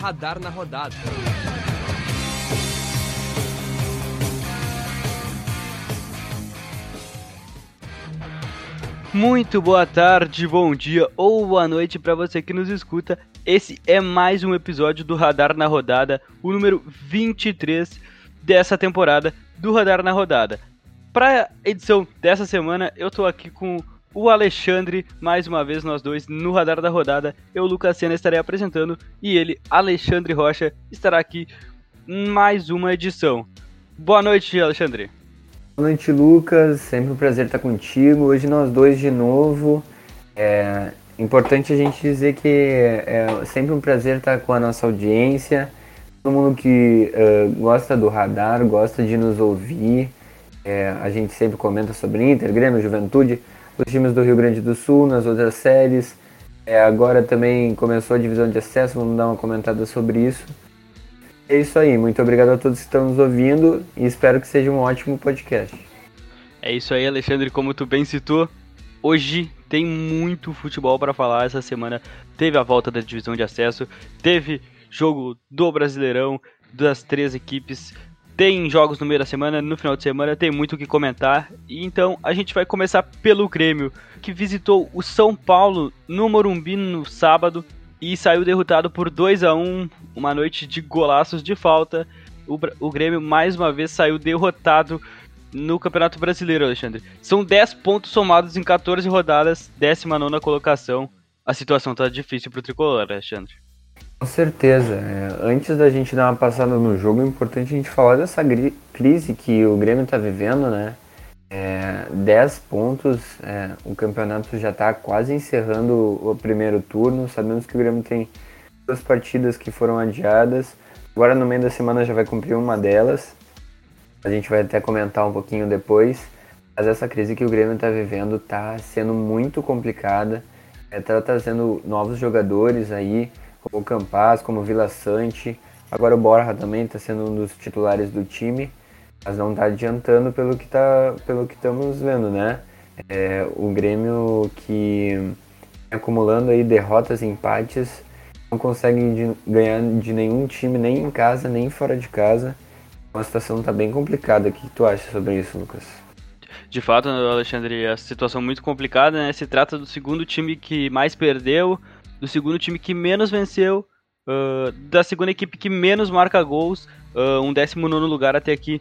Radar na Rodada. Muito boa tarde, bom dia ou boa noite para você que nos escuta. Esse é mais um episódio do Radar na Rodada, o número 23 dessa temporada do Radar na Rodada. Para edição dessa semana, eu tô aqui com o Alexandre, mais uma vez nós dois no Radar da Rodada. Eu, Lucas Sena, estarei apresentando e ele, Alexandre Rocha, estará aqui mais uma edição. Boa noite, Alexandre. Boa noite, Lucas. Sempre um prazer estar contigo. Hoje nós dois de novo. É importante a gente dizer que é sempre um prazer estar com a nossa audiência. Todo mundo que uh, gosta do radar, gosta de nos ouvir. É, a gente sempre comenta sobre Inter, Grêmio, Juventude, os times do Rio Grande do Sul, nas outras séries. É, agora também começou a divisão de acesso, vamos dar uma comentada sobre isso. É isso aí, muito obrigado a todos que estão nos ouvindo e espero que seja um ótimo podcast. É isso aí, Alexandre, como tu bem citou, hoje tem muito futebol para falar essa semana. Teve a volta da divisão de acesso, teve jogo do Brasileirão, das três equipes, tem jogos no meio da semana, no final de semana tem muito o que comentar. Então a gente vai começar pelo Grêmio, que visitou o São Paulo no Morumbi no sábado e saiu derrotado por 2 a 1 uma noite de golaços de falta. O, o Grêmio mais uma vez saiu derrotado no Campeonato Brasileiro, Alexandre. São 10 pontos somados em 14 rodadas, 19 colocação. A situação tá difícil pro tricolor, Alexandre. Com certeza. É, antes da gente dar uma passada no jogo, é importante a gente falar dessa crise que o Grêmio está vivendo, né? É, 10 pontos, é, o campeonato já está quase encerrando o primeiro turno. Sabemos que o Grêmio tem duas partidas que foram adiadas. Agora no meio da semana já vai cumprir uma delas. A gente vai até comentar um pouquinho depois. Mas essa crise que o Grêmio está vivendo está sendo muito complicada. Está é, trazendo novos jogadores aí, como o Campas, como Vila Sante. Agora o Borja também está sendo um dos titulares do time mas não está adiantando pelo que tá, pelo que estamos vendo, né? É, o Grêmio que acumulando aí derrotas e empates não consegue de, ganhar de nenhum time nem em casa nem fora de casa. Uma situação está bem complicada. O que tu acha sobre isso, Lucas? De fato, Alexandre, a situação muito complicada, né? Se trata do segundo time que mais perdeu, do segundo time que menos venceu, uh, da segunda equipe que menos marca gols, uh, um 19 lugar até aqui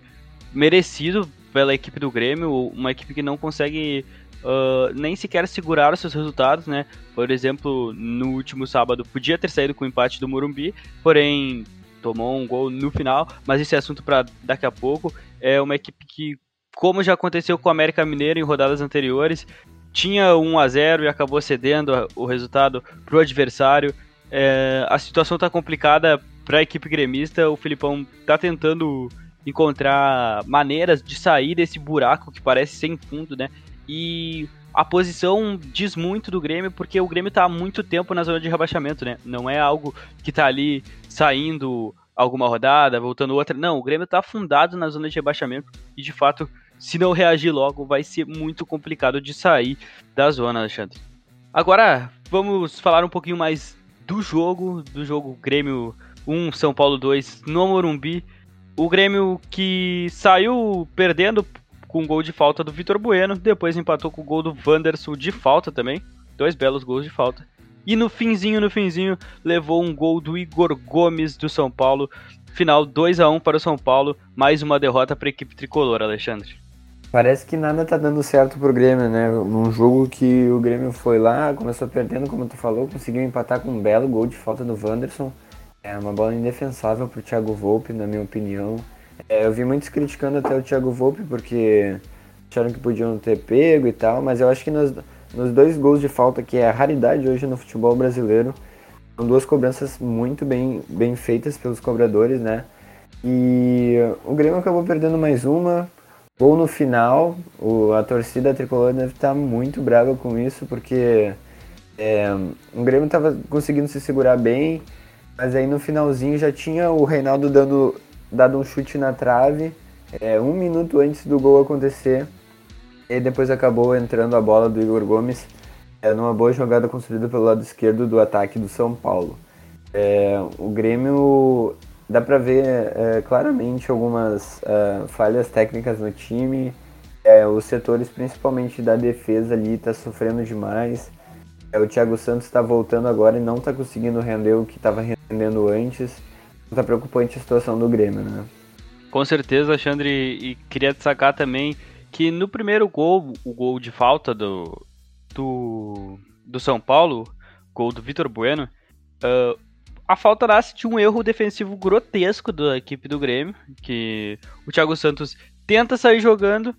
merecido pela equipe do Grêmio, uma equipe que não consegue uh, nem sequer segurar os seus resultados, né? Por exemplo, no último sábado podia ter saído com o empate do Morumbi, porém tomou um gol no final, mas esse é assunto para daqui a pouco. É uma equipe que, como já aconteceu com o América Mineiro em rodadas anteriores, tinha 1 a 0 e acabou cedendo o resultado para o adversário. É, a situação está complicada para a equipe gremista. O Filipão está tentando encontrar maneiras de sair desse buraco que parece sem fundo, né? E a posição diz muito do Grêmio, porque o Grêmio está há muito tempo na zona de rebaixamento, né? Não é algo que está ali saindo alguma rodada, voltando outra. Não, o Grêmio está afundado na zona de rebaixamento e, de fato, se não reagir logo, vai ser muito complicado de sair da zona, Alexandre. Agora, vamos falar um pouquinho mais do jogo, do jogo Grêmio 1, São Paulo 2 no Morumbi. O Grêmio que saiu perdendo com o gol de falta do Vitor Bueno, depois empatou com o gol do Wanderson de falta também. Dois belos gols de falta. E no finzinho, no finzinho, levou um gol do Igor Gomes do São Paulo. Final 2 a 1 para o São Paulo, mais uma derrota para a equipe tricolor, Alexandre. Parece que nada tá dando certo pro Grêmio, né? Num jogo que o Grêmio foi lá, começou perdendo, como tu falou, conseguiu empatar com um belo gol de falta do Wanderson. É uma bola indefensável para o Thiago Volpe, na minha opinião. É, eu vi muitos criticando até o Thiago Volpe porque acharam que podiam ter pego e tal, mas eu acho que nos, nos dois gols de falta, que é a raridade hoje no futebol brasileiro, são duas cobranças muito bem, bem feitas pelos cobradores, né? E o Grêmio acabou perdendo mais uma, gol no final. O, a torcida tricolor deve estar muito brava com isso, porque é, o Grêmio estava conseguindo se segurar bem mas aí no finalzinho já tinha o Reinaldo dando, dado um chute na trave, é, um minuto antes do gol acontecer. E depois acabou entrando a bola do Igor Gomes é, numa boa jogada construída pelo lado esquerdo do ataque do São Paulo. É, o Grêmio dá para ver é, claramente algumas é, falhas técnicas no time. É, os setores, principalmente da defesa ali, tá sofrendo demais. É, o Thiago Santos está voltando agora e não está conseguindo render o que estava rendendo antes. Tá preocupante a situação do Grêmio, né? Com certeza, Alexandre, e queria destacar também que no primeiro gol, o gol de falta do, do, do São Paulo, gol do Vitor Bueno, uh, a falta nasce de um erro defensivo grotesco da equipe do Grêmio, que o Thiago Santos tenta sair jogando,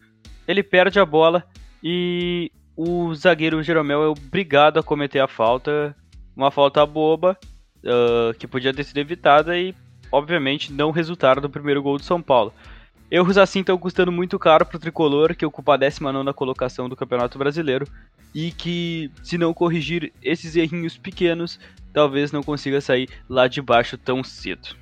ele perde a bola e o zagueiro Jeromel é obrigado a cometer a falta, uma falta boba, uh, que podia ter sido evitada e, obviamente, não resultaram do primeiro gol do São Paulo. Erros assim estão custando muito caro para o tricolor, que ocupa a 19 colocação do Campeonato Brasileiro, e que, se não corrigir esses errinhos pequenos, talvez não consiga sair lá de baixo tão cedo.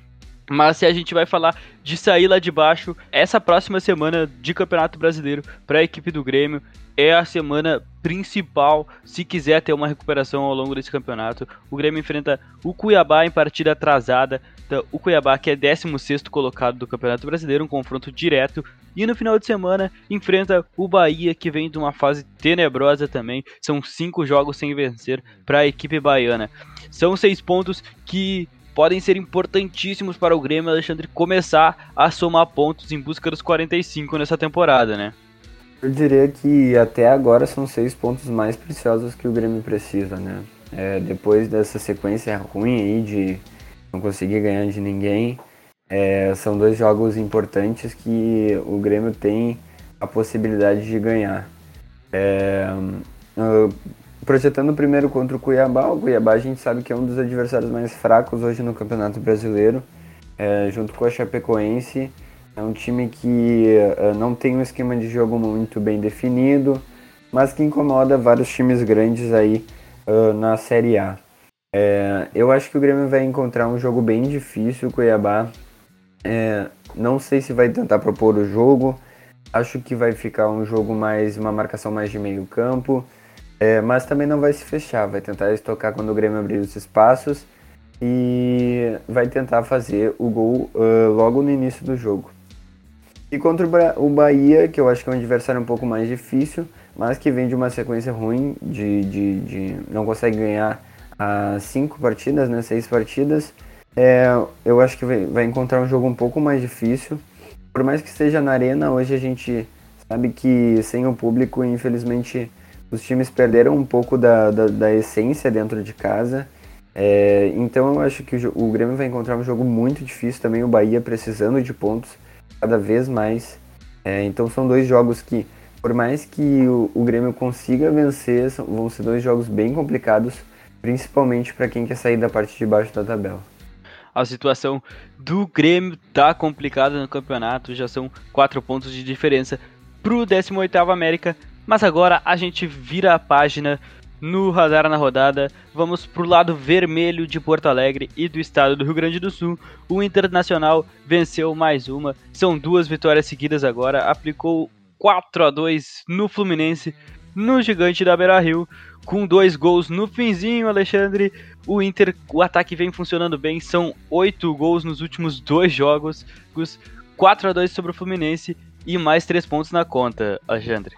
Mas se a gente vai falar de sair lá de baixo, essa próxima semana de Campeonato Brasileiro para a equipe do Grêmio é a semana principal se quiser ter uma recuperação ao longo desse campeonato. O Grêmio enfrenta o Cuiabá em partida atrasada. Então, o Cuiabá, que é 16 colocado do Campeonato Brasileiro, um confronto direto. E no final de semana enfrenta o Bahia, que vem de uma fase tenebrosa também. São cinco jogos sem vencer para a equipe baiana. São seis pontos que podem ser importantíssimos para o Grêmio Alexandre começar a somar pontos em busca dos 45 nessa temporada, né? Eu diria que até agora são seis pontos mais preciosos que o Grêmio precisa, né? É, depois dessa sequência ruim aí de não conseguir ganhar de ninguém, é, são dois jogos importantes que o Grêmio tem a possibilidade de ganhar. É, projetando primeiro contra o Cuiabá, o Cuiabá a gente sabe que é um dos adversários mais fracos hoje no Campeonato Brasileiro, é, junto com a Chapecoense. É um time que uh, não tem um esquema de jogo muito bem definido, mas que incomoda vários times grandes aí uh, na Série A. É, eu acho que o Grêmio vai encontrar um jogo bem difícil, o Cuiabá. É, não sei se vai tentar propor o jogo. Acho que vai ficar um jogo mais, uma marcação mais de meio campo. É, mas também não vai se fechar, vai tentar estocar quando o Grêmio abrir os espaços e vai tentar fazer o gol uh, logo no início do jogo. E contra o Bahia, que eu acho que é um adversário um pouco mais difícil, mas que vem de uma sequência ruim, de, de, de não consegue ganhar as cinco partidas, né, seis partidas, é, eu acho que vai, encontrar um jogo um pouco mais difícil. Por mais que esteja na arena, hoje a gente sabe que sem o público, infelizmente, os times perderam um pouco da, da, da essência dentro de casa. É, então eu acho que o, o Grêmio vai encontrar um jogo muito difícil também, o Bahia precisando de pontos cada vez mais. É, então são dois jogos que, por mais que o, o Grêmio consiga vencer, são, vão ser dois jogos bem complicados, principalmente para quem quer sair da parte de baixo da tabela. A situação do Grêmio tá complicada no campeonato, já são quatro pontos de diferença pro 18º América, mas agora a gente vira a página no Radar na Rodada, vamos pro lado vermelho de Porto Alegre e do estado do Rio Grande do Sul. O Internacional venceu mais uma, são duas vitórias seguidas agora, aplicou 4 a 2 no Fluminense, no Gigante da Beira Rio, com dois gols no finzinho, Alexandre. O Inter, o ataque vem funcionando bem, são 8 gols nos últimos dois jogos, 4 a 2 sobre o Fluminense e mais 3 pontos na conta, Alexandre.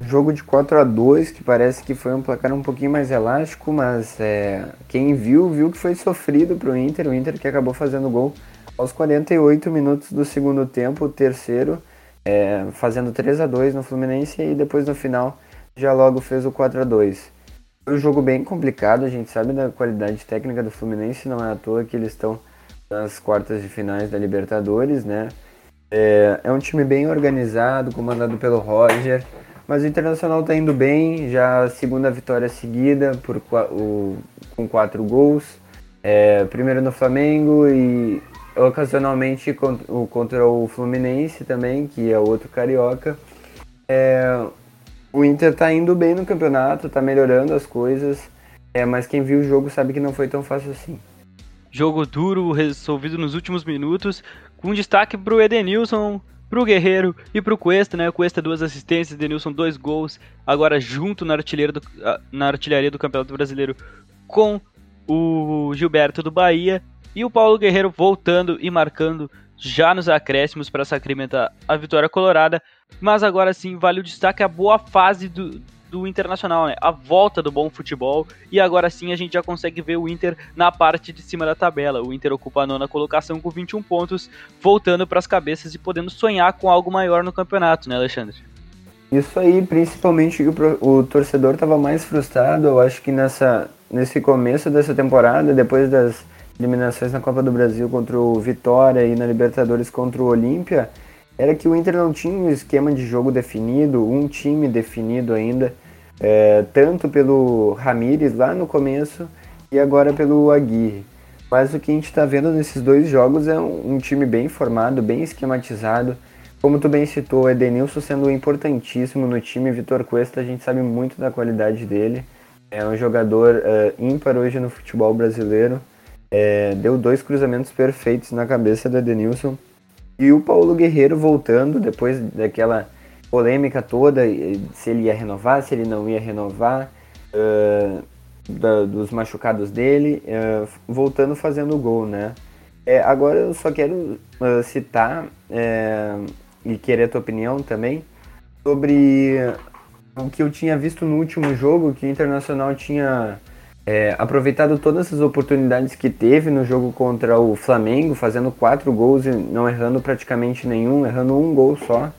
Jogo de 4 a 2 que parece que foi um placar um pouquinho mais elástico, mas é, quem viu, viu que foi sofrido para o Inter. O Inter que acabou fazendo gol aos 48 minutos do segundo tempo, o terceiro, é, fazendo 3 a 2 no Fluminense e depois no final já logo fez o 4 a 2 Foi um jogo bem complicado, a gente sabe da qualidade técnica do Fluminense, não é à toa que eles estão nas quartas de finais da Libertadores, né? É, é um time bem organizado, comandado pelo Roger. Mas o Internacional está indo bem, já a segunda vitória seguida por, o, com quatro gols. É, primeiro no Flamengo e ocasionalmente contra o, Fluminense também, que é outro carioca. É, o Inter está indo bem no campeonato, está melhorando as coisas, é, mas quem viu o jogo sabe que não foi tão fácil assim. Jogo duro, resolvido nos últimos minutos, com destaque para o Edenilson, pro Guerreiro e pro Cuesta, né? O Cuesta duas assistências, Denilson dois gols, agora junto na artilharia do, na artilharia do Campeonato Brasileiro com o Gilberto do Bahia e o Paulo Guerreiro voltando e marcando já nos acréscimos para sacramentar a vitória colorada. Mas agora sim, vale o destaque a boa fase do, do Internacional, né? A volta do bom futebol. E agora sim a gente já consegue ver o Inter na parte de cima da tabela. O Inter ocupa a nona colocação com 21 pontos, voltando para as cabeças e podendo sonhar com algo maior no campeonato, né, Alexandre? Isso aí, principalmente o, o torcedor estava mais frustrado, eu acho que nessa, nesse começo dessa temporada, depois das eliminações na Copa do Brasil contra o Vitória e na Libertadores contra o Olímpia, era que o Inter não tinha um esquema de jogo definido, um time definido ainda, é, tanto pelo Ramires lá no começo e agora pelo Aguirre. Mas o que a gente está vendo nesses dois jogos é um, um time bem formado, bem esquematizado, como tu bem citou, Edenilson sendo importantíssimo no time, Vitor Cuesta, a gente sabe muito da qualidade dele. É um jogador uh, ímpar hoje no futebol brasileiro. É, deu dois cruzamentos perfeitos na cabeça do Edenilson. E o Paulo Guerreiro voltando, depois daquela polêmica toda, se ele ia renovar, se ele não ia renovar, uh, da, dos machucados dele, uh, voltando fazendo gol, né? É, agora eu só quero citar e querer a tua opinião também sobre o que eu tinha visto no último jogo, que o Internacional tinha é, aproveitado todas as oportunidades que teve no jogo contra o Flamengo, fazendo quatro gols e não errando praticamente nenhum, errando um gol só.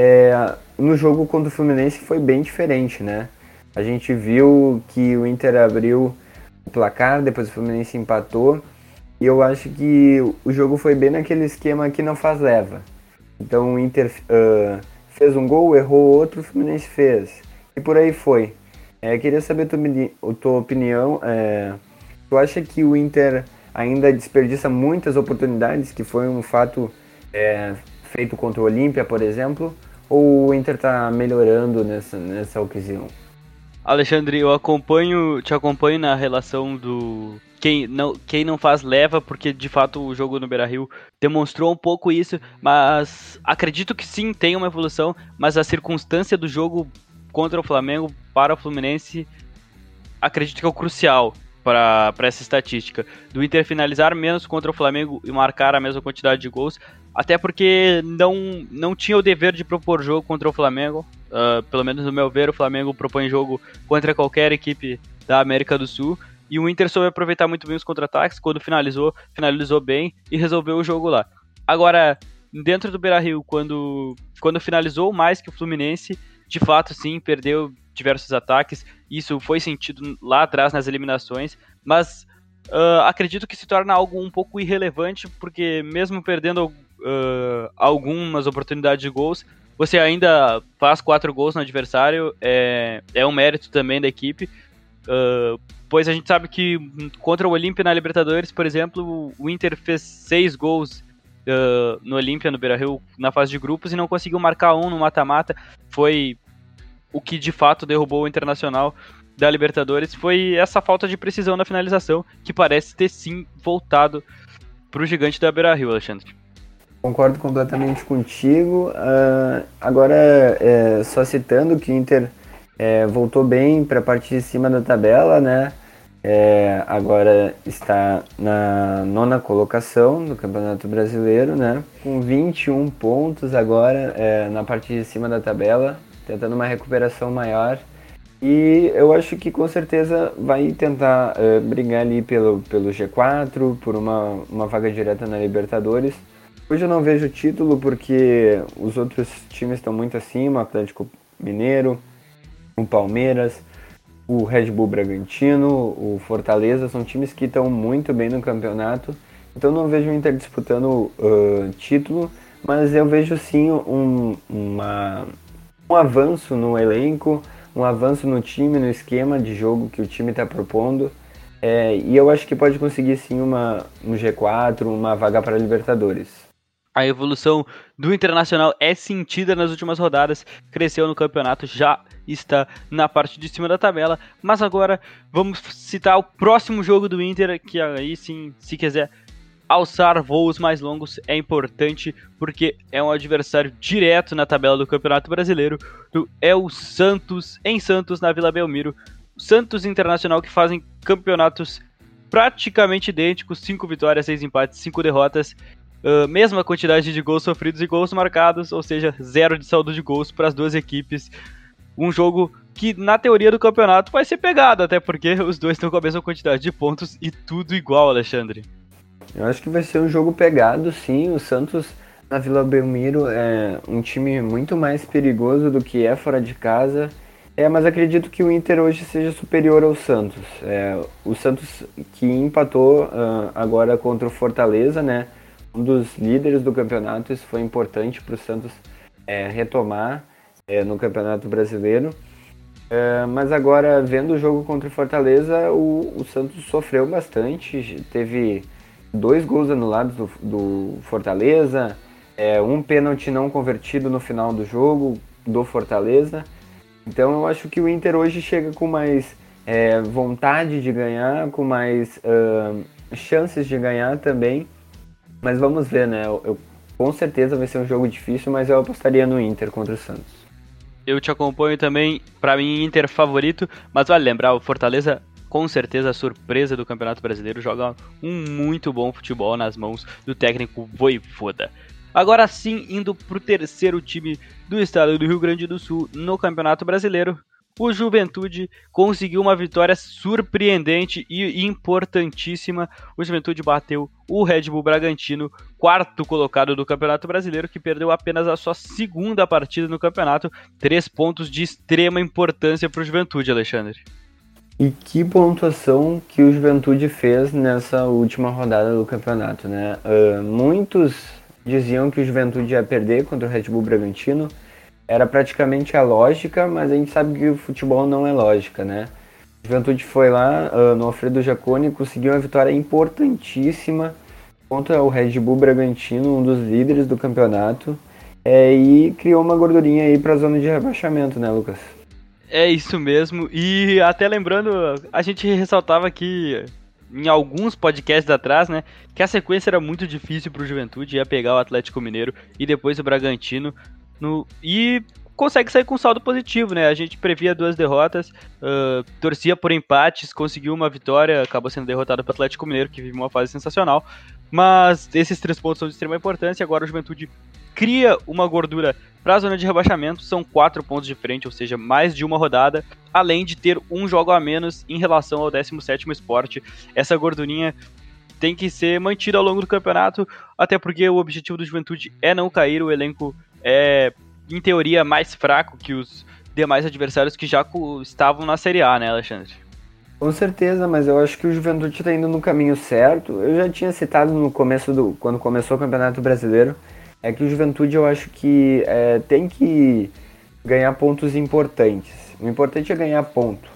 É, no jogo contra o Fluminense foi bem diferente, né? A gente viu que o Inter abriu o placar, depois o Fluminense empatou, e eu acho que o jogo foi bem naquele esquema que não faz leva. Então o Inter uh, fez um gol, errou outro, o Fluminense fez. E por aí foi. É, queria saber a tua, opinião. É, tu acha que o Inter ainda desperdiça muitas oportunidades, que foi um fato é, feito contra o Olímpia, por exemplo? Ou o Inter está melhorando nessa, nessa ocasião? Alexandre, eu acompanho, te acompanho na relação do quem não, quem não faz leva, porque de fato o jogo no Beira-Rio demonstrou um pouco isso, mas acredito que sim, tem uma evolução, mas a circunstância do jogo contra o Flamengo para o Fluminense acredito que é o crucial para essa estatística. Do Inter finalizar menos contra o Flamengo e marcar a mesma quantidade de gols, até porque não, não tinha o dever de propor jogo contra o Flamengo. Uh, pelo menos no meu ver, o Flamengo propõe jogo contra qualquer equipe da América do Sul. E o Inter soube aproveitar muito bem os contra-ataques. Quando finalizou, finalizou bem e resolveu o jogo lá. Agora, dentro do Beira Rio, quando, quando finalizou mais que o Fluminense, de fato, sim, perdeu diversos ataques. Isso foi sentido lá atrás nas eliminações. Mas uh, acredito que se torna algo um pouco irrelevante, porque mesmo perdendo uh, algumas oportunidades de gols, você ainda faz quatro gols no adversário. É, é um mérito também da equipe. Uh, pois a gente sabe que contra o Olímpia na Libertadores, por exemplo, o Inter fez seis gols uh, no Olímpia, no Beira-Rio, na fase de grupos e não conseguiu marcar um no mata-mata. Foi o que de fato derrubou o Internacional da Libertadores, foi essa falta de precisão na finalização, que parece ter sim voltado para o gigante da Beira-Rio, Alexandre. Concordo completamente contigo. Uh, agora, é, só citando que o Inter é, voltou bem para a parte de cima da tabela, né? É, agora está na nona colocação do Campeonato Brasileiro, né? Com 21 pontos agora é, na parte de cima da tabela, tentando uma recuperação maior. E eu acho que com certeza vai tentar é, brigar ali pelo, pelo G4, por uma, uma vaga direta na Libertadores. Hoje eu não vejo título porque os outros times estão muito acima, Atlético Mineiro, o Palmeiras, o Red Bull Bragantino, o Fortaleza, são times que estão muito bem no campeonato. Então não vejo o Inter disputando uh, título, mas eu vejo sim um, uma, um avanço no elenco, um avanço no time, no esquema de jogo que o time está propondo. É, e eu acho que pode conseguir sim uma, um G4, uma vaga para Libertadores a evolução do Internacional é sentida nas últimas rodadas, cresceu no campeonato, já está na parte de cima da tabela, mas agora vamos citar o próximo jogo do Inter, que aí sim, se quiser alçar voos mais longos é importante porque é um adversário direto na tabela do Campeonato Brasileiro, é o Santos em Santos na Vila Belmiro. Santos Internacional que fazem campeonatos praticamente idênticos, 5 vitórias, 6 empates, 5 derrotas. Uh, mesma quantidade de gols sofridos e gols marcados, ou seja, zero de saldo de gols para as duas equipes. Um jogo que, na teoria do campeonato, vai ser pegado, até porque os dois estão com a mesma quantidade de pontos e tudo igual, Alexandre. Eu acho que vai ser um jogo pegado, sim. O Santos na Vila Belmiro é um time muito mais perigoso do que é fora de casa. É, mas acredito que o Inter hoje seja superior ao Santos. É, o Santos que empatou uh, agora contra o Fortaleza, né? Um dos líderes do campeonato. Isso foi importante para o Santos é, retomar é, no Campeonato Brasileiro. É, mas agora, vendo o jogo contra o Fortaleza, o, o Santos sofreu bastante. Teve dois gols anulados do, do Fortaleza, é, um pênalti não convertido no final do jogo do Fortaleza. Então eu acho que o Inter hoje chega com mais é, vontade de ganhar, com mais uh, chances de ganhar também. Mas vamos ver, né? Eu, eu, com certeza vai ser um jogo difícil, mas eu apostaria no Inter contra o Santos. Eu te acompanho também, para mim, Inter favorito, mas vale lembrar, o Fortaleza com certeza a surpresa do Campeonato Brasileiro, joga um muito bom futebol nas mãos do técnico Voivoda. Agora sim, indo para o terceiro time do estado do Rio Grande do Sul no Campeonato Brasileiro, o Juventude conseguiu uma vitória surpreendente e importantíssima. O Juventude bateu o Red Bull Bragantino, quarto colocado do Campeonato Brasileiro, que perdeu apenas a sua segunda partida no campeonato. Três pontos de extrema importância para o Juventude, Alexandre. E que pontuação que o Juventude fez nessa última rodada do campeonato, né? Uh, muitos diziam que o Juventude ia perder contra o Red Bull Bragantino. Era praticamente a lógica, mas a gente sabe que o futebol não é lógica, né? O Juventude foi lá uh, no Alfredo Jaconi conseguiu uma vitória importantíssima contra o Red Bull Bragantino, um dos líderes do campeonato, é, e criou uma gordurinha aí para a zona de rebaixamento, né, Lucas? É isso mesmo. E até lembrando, a gente ressaltava aqui em alguns podcasts atrás, né, que a sequência era muito difícil para o Juventude, ia pegar o Atlético Mineiro e depois o Bragantino. No, e consegue sair com saldo positivo, né? A gente previa duas derrotas, uh, torcia por empates, conseguiu uma vitória, acabou sendo derrotado pelo Atlético Mineiro, que vive uma fase sensacional. Mas esses três pontos são de extrema importância. Agora o Juventude cria uma gordura para a zona de rebaixamento. São quatro pontos de frente, ou seja, mais de uma rodada, além de ter um jogo a menos em relação ao 17º esporte. Essa gordurinha tem que ser mantida ao longo do campeonato, até porque o objetivo do Juventude é não cair. O elenco é, em teoria, mais fraco que os demais adversários que já estavam na Série A, né, Alexandre? Com certeza, mas eu acho que o Juventude está indo no caminho certo. Eu já tinha citado no começo do. quando começou o Campeonato Brasileiro é que o Juventude eu acho que é, tem que ganhar pontos importantes. O importante é ganhar ponto.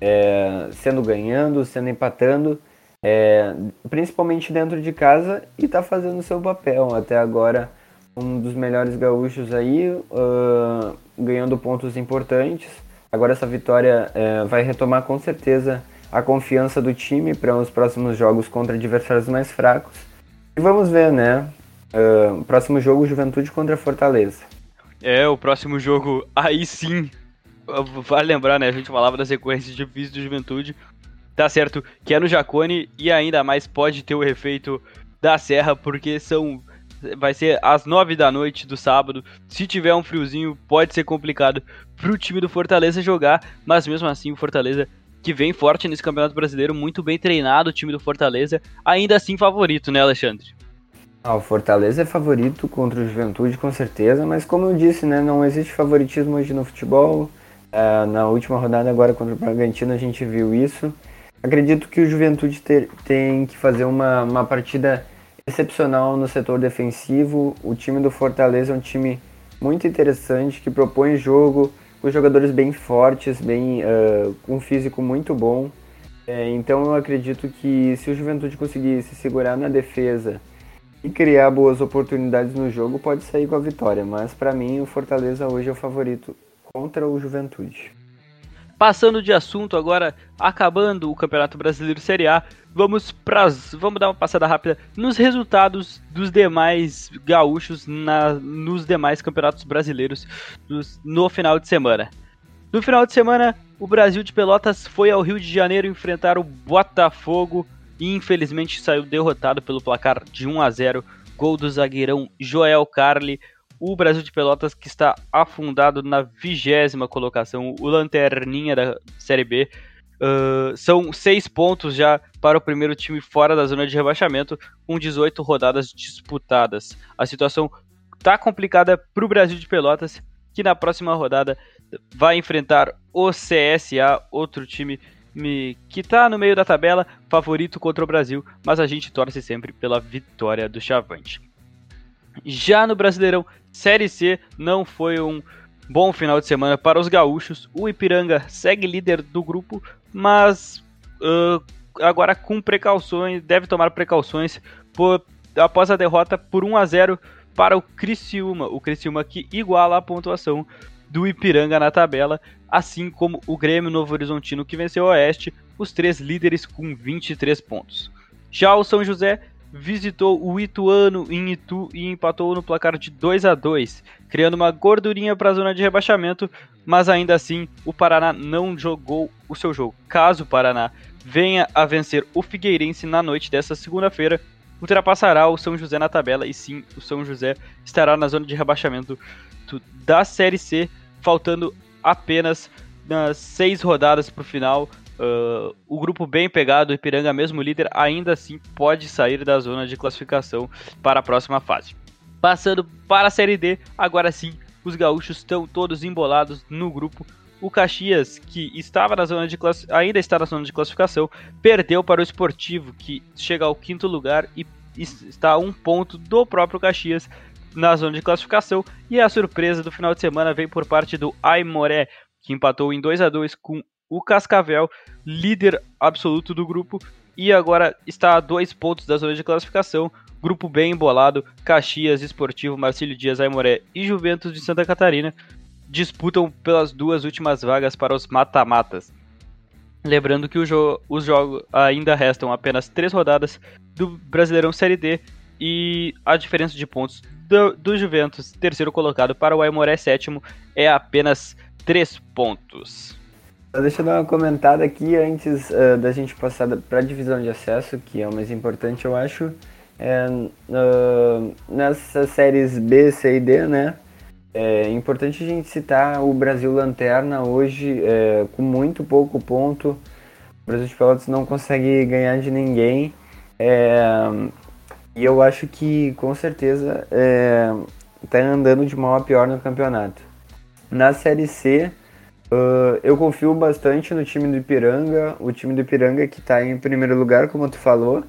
É, sendo ganhando, sendo empatando, é, principalmente dentro de casa e tá fazendo o seu papel. Até agora, um dos melhores gaúchos aí, uh, ganhando pontos importantes. Agora essa vitória é, vai retomar com certeza a confiança do time para os próximos jogos contra adversários mais fracos. E vamos ver, né? Uh, próximo jogo, Juventude contra Fortaleza. É, o próximo jogo, aí sim. Vale lembrar, né? A gente falava da sequência difícil do Juventude. Tá certo que é no Jacone e ainda mais pode ter o efeito da Serra, porque são. Vai ser às nove da noite do sábado. Se tiver um friozinho, pode ser complicado pro time do Fortaleza jogar, mas mesmo assim o Fortaleza que vem forte nesse Campeonato Brasileiro, muito bem treinado o time do Fortaleza, ainda assim favorito, né, Alexandre? Ah, o Fortaleza é favorito contra o Juventude, com certeza, mas como eu disse, né, não existe favoritismo hoje no futebol. Uh, na última rodada agora contra o Bragantino a gente viu isso. Acredito que o Juventude ter, tem que fazer uma, uma partida excepcional no setor defensivo. O time do Fortaleza é um time muito interessante, que propõe jogo, com jogadores bem fortes, bem uh, com um físico muito bom. É, então eu acredito que se o Juventude conseguir se segurar na defesa e criar boas oportunidades no jogo, pode sair com a vitória. Mas para mim, o Fortaleza hoje é o favorito contra o Juventude. Passando de assunto agora, acabando o Campeonato Brasileiro Série A, vamos pras, vamos dar uma passada rápida nos resultados dos demais gaúchos na, nos demais campeonatos brasileiros dos, no final de semana. No final de semana, o Brasil de Pelotas foi ao Rio de Janeiro enfrentar o Botafogo e infelizmente saiu derrotado pelo placar de 1 a 0, gol do zagueirão Joel Carli. O Brasil de Pelotas que está afundado na vigésima colocação, o lanterninha da Série B. Uh, são seis pontos já para o primeiro time fora da zona de rebaixamento, com 18 rodadas disputadas. A situação tá complicada para o Brasil de Pelotas, que na próxima rodada vai enfrentar o CSA, outro time que está no meio da tabela, favorito contra o Brasil, mas a gente torce sempre pela vitória do Chavante. Já no Brasileirão Série C, não foi um bom final de semana para os gaúchos. O Ipiranga segue líder do grupo, mas uh, agora com precauções, deve tomar precauções por, após a derrota por 1 a 0 para o Criciúma. O Criciúma que iguala a pontuação do Ipiranga na tabela, assim como o Grêmio Novo Horizontino que venceu o Oeste, os três líderes com 23 pontos. Já o São José visitou o Ituano em Itu e empatou no placar de 2 a 2, criando uma gordurinha para a zona de rebaixamento, mas ainda assim o Paraná não jogou o seu jogo. Caso o Paraná venha a vencer o Figueirense na noite desta segunda-feira, ultrapassará o São José na tabela e sim, o São José estará na zona de rebaixamento da Série C, faltando apenas nas seis rodadas para o final. Uh, o grupo bem pegado, o Ipiranga, mesmo líder, ainda assim pode sair da zona de classificação para a próxima fase. Passando para a Série D, agora sim, os gaúchos estão todos embolados no grupo. O Caxias, que estava na zona de ainda está na zona de classificação, perdeu para o Esportivo, que chega ao quinto lugar e está a um ponto do próprio Caxias na zona de classificação. E a surpresa do final de semana vem por parte do Aimoré, que empatou em 2 a 2 com o Cascavel, líder absoluto do grupo, e agora está a dois pontos da zona de classificação. Grupo bem embolado, Caxias, Esportivo, Marcílio Dias, Aimoré e Juventus de Santa Catarina disputam pelas duas últimas vagas para os mata-matas. Lembrando que jo os jogos ainda restam apenas três rodadas do Brasileirão Série D e a diferença de pontos do, do Juventus, terceiro colocado, para o Aimoré sétimo, é apenas três pontos. Deixa eu dar uma comentada aqui antes uh, da gente passar para a divisão de acesso, que é o mais importante, eu acho. É, uh, nessas séries B, C e D, né? É importante a gente citar o Brasil Lanterna hoje é, com muito pouco ponto. O Brasil de Pelotas não consegue ganhar de ninguém. É, e eu acho que com certeza está é, andando de mal a pior no campeonato. Na Série C, uh, eu confio bastante no time do Ipiranga. O time do Ipiranga que está em primeiro lugar, como tu falou.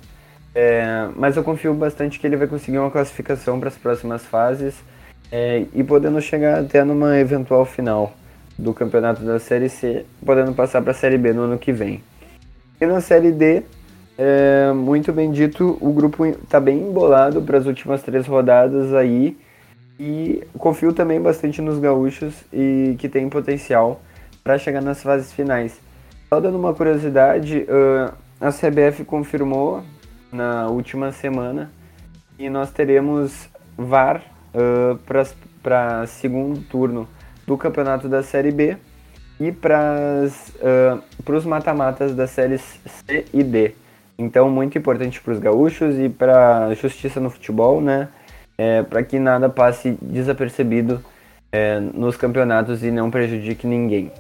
É, mas eu confio bastante que ele vai conseguir uma classificação para as próximas fases é, e podendo chegar até numa eventual final do campeonato da Série C, podendo passar para a Série B no ano que vem. E na Série D, é, muito bem dito, o grupo está bem embolado para as últimas três rodadas aí e confio também bastante nos gaúchos e que tem potencial para chegar nas fases finais. Só dando uma curiosidade, uh, a CBF confirmou na última semana e nós teremos VAR uh, para segundo turno do campeonato da Série B e para uh, os mata-matas das séries C e D. Então, muito importante para os gaúchos e para a justiça no futebol, né? É, para que nada passe desapercebido é, nos campeonatos e não prejudique ninguém.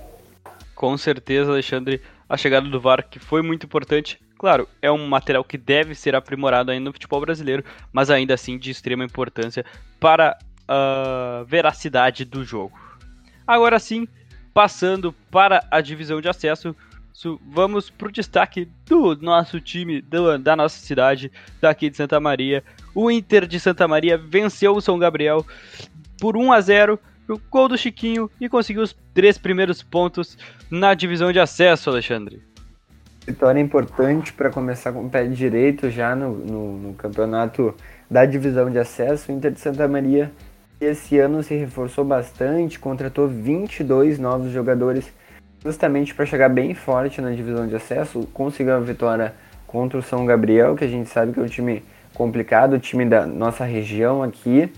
Com certeza, Alexandre, a chegada do VAR que foi muito importante. Claro, é um material que deve ser aprimorado ainda no futebol brasileiro, mas ainda assim de extrema importância para a veracidade do jogo. Agora sim, passando para a divisão de acesso, vamos para o destaque do nosso time, da nossa cidade, daqui de Santa Maria. O Inter de Santa Maria venceu o São Gabriel por 1 a 0 o gol do Chiquinho e conseguiu os três primeiros pontos na divisão de acesso, Alexandre. Vitória importante para começar com o pé direito já no, no, no campeonato da divisão de acesso. O Inter de Santa Maria esse ano se reforçou bastante, contratou 22 novos jogadores justamente para chegar bem forte na divisão de acesso. Conseguiu a vitória contra o São Gabriel, que a gente sabe que é um time complicado, o time da nossa região aqui.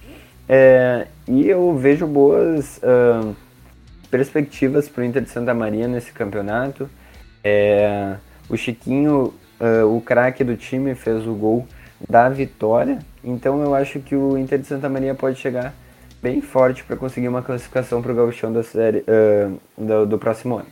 É, e eu vejo boas uh, perspectivas para o Inter de Santa Maria nesse campeonato. É, o Chiquinho, uh, o craque do time, fez o gol da vitória. Então eu acho que o Inter de Santa Maria pode chegar bem forte para conseguir uma classificação para o gauchão da série uh, do, do próximo ano.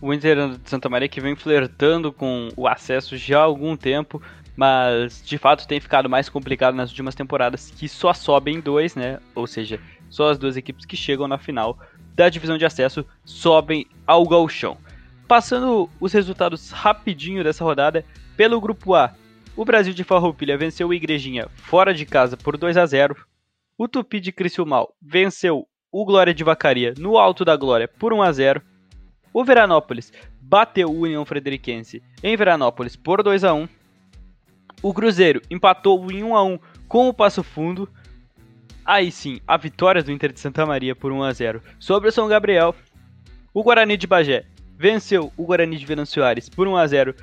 O Inter de Santa Maria que vem flertando com o acesso já há algum tempo, mas de fato tem ficado mais complicado nas últimas temporadas, que só sobem dois, né? Ou seja, só as duas equipes que chegam na final da divisão de acesso sobem ao gauchão. Passando os resultados rapidinho dessa rodada, pelo grupo A, o Brasil de Farroupilha venceu o Igrejinha fora de casa por 2 a 0. O Tupi de Criciúmal venceu o Glória de Vacaria no Alto da Glória por 1 a 0. O Veranópolis bateu o União Frederiquense em Veranópolis por 2 a 1. O Cruzeiro empatou em 1 a 1 com o Passo Fundo. Aí sim, a vitória do Inter de Santa Maria por 1 a 0 sobre o São Gabriel. O Guarani de Bagé venceu o Guarani de Venâncio por 1 a 0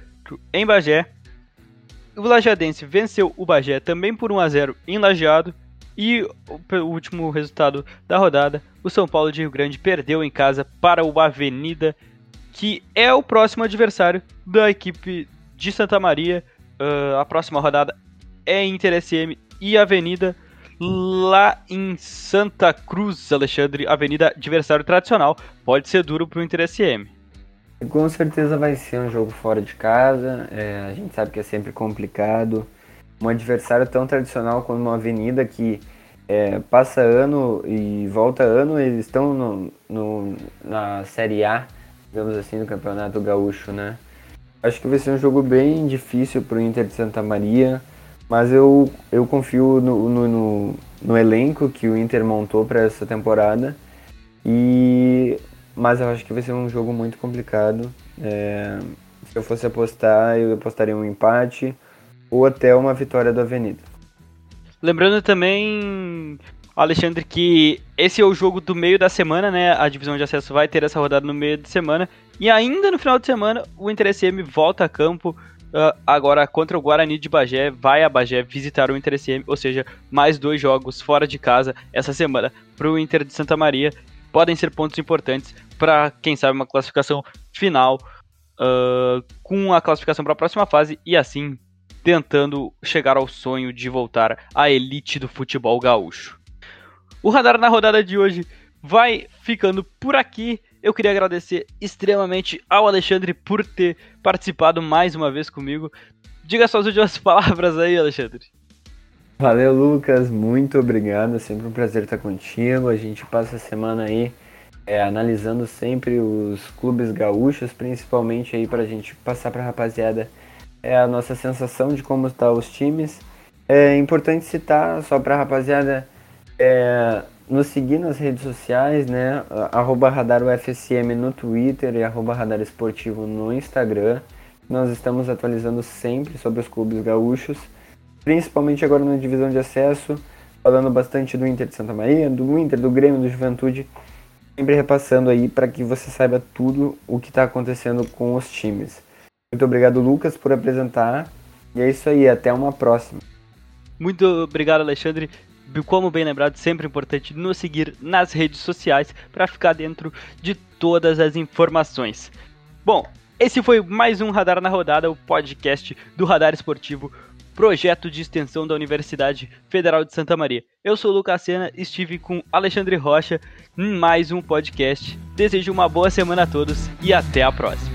em Bagé. O Lajadense venceu o Bagé também por 1 a 0 em Lajeado. E o último resultado da rodada, o São Paulo de Rio Grande perdeu em casa para o Avenida, que é o próximo adversário da equipe de Santa Maria. Uh, a próxima rodada é Inter SM e Avenida lá em Santa Cruz, Alexandre, Avenida adversário tradicional. Pode ser duro para o Inter SM. Com certeza vai ser um jogo fora de casa. É, a gente sabe que é sempre complicado. Um adversário tão tradicional como uma Avenida que é, passa ano e volta ano, eles estão no, no, na Série A, digamos assim, do Campeonato Gaúcho, né? Acho que vai ser um jogo bem difícil para o Inter de Santa Maria, mas eu, eu confio no, no, no, no elenco que o Inter montou para essa temporada. E mas eu acho que vai ser um jogo muito complicado. É, se eu fosse apostar, eu apostaria um empate ou até uma vitória do Avenida. Lembrando também, Alexandre, que esse é o jogo do meio da semana, né? A divisão de acesso vai ter essa rodada no meio de semana. E ainda no final de semana, o Inter SM volta a campo. Uh, agora contra o Guarani de Bagé, vai a Bagé visitar o Inter SM, ou seja, mais dois jogos fora de casa essa semana para o Inter de Santa Maria podem ser pontos importantes para, quem sabe, uma classificação final uh, com a classificação para a próxima fase e assim tentando chegar ao sonho de voltar à elite do futebol gaúcho. O radar na rodada de hoje vai ficando por aqui. Eu queria agradecer extremamente ao Alexandre por ter participado mais uma vez comigo. Diga suas últimas palavras aí, Alexandre. Valeu, Lucas. Muito obrigado. Sempre um prazer estar contigo. A gente passa a semana aí é, analisando sempre os clubes gaúchos, principalmente aí para a gente passar para a rapaziada é, a nossa sensação de como estão tá os times. É importante citar, só para a rapaziada, é, nos seguir nas redes sociais, né? Arroba Radar UFSM no Twitter e arroba Radar Esportivo no Instagram. Nós estamos atualizando sempre sobre os clubes gaúchos principalmente agora na divisão de acesso, falando bastante do Inter de Santa Maria, do Inter, do Grêmio, do Juventude, sempre repassando aí para que você saiba tudo o que está acontecendo com os times. Muito obrigado, Lucas, por apresentar. E é isso aí, até uma próxima. Muito obrigado, Alexandre. Como bem lembrado, sempre importante nos seguir nas redes sociais para ficar dentro de todas as informações. Bom, esse foi mais um Radar na Rodada, o podcast do Radar Esportivo projeto de extensão da Universidade Federal de Santa Maria. Eu sou o Lucas Sena, estive com Alexandre Rocha em mais um podcast. Desejo uma boa semana a todos e até a próxima.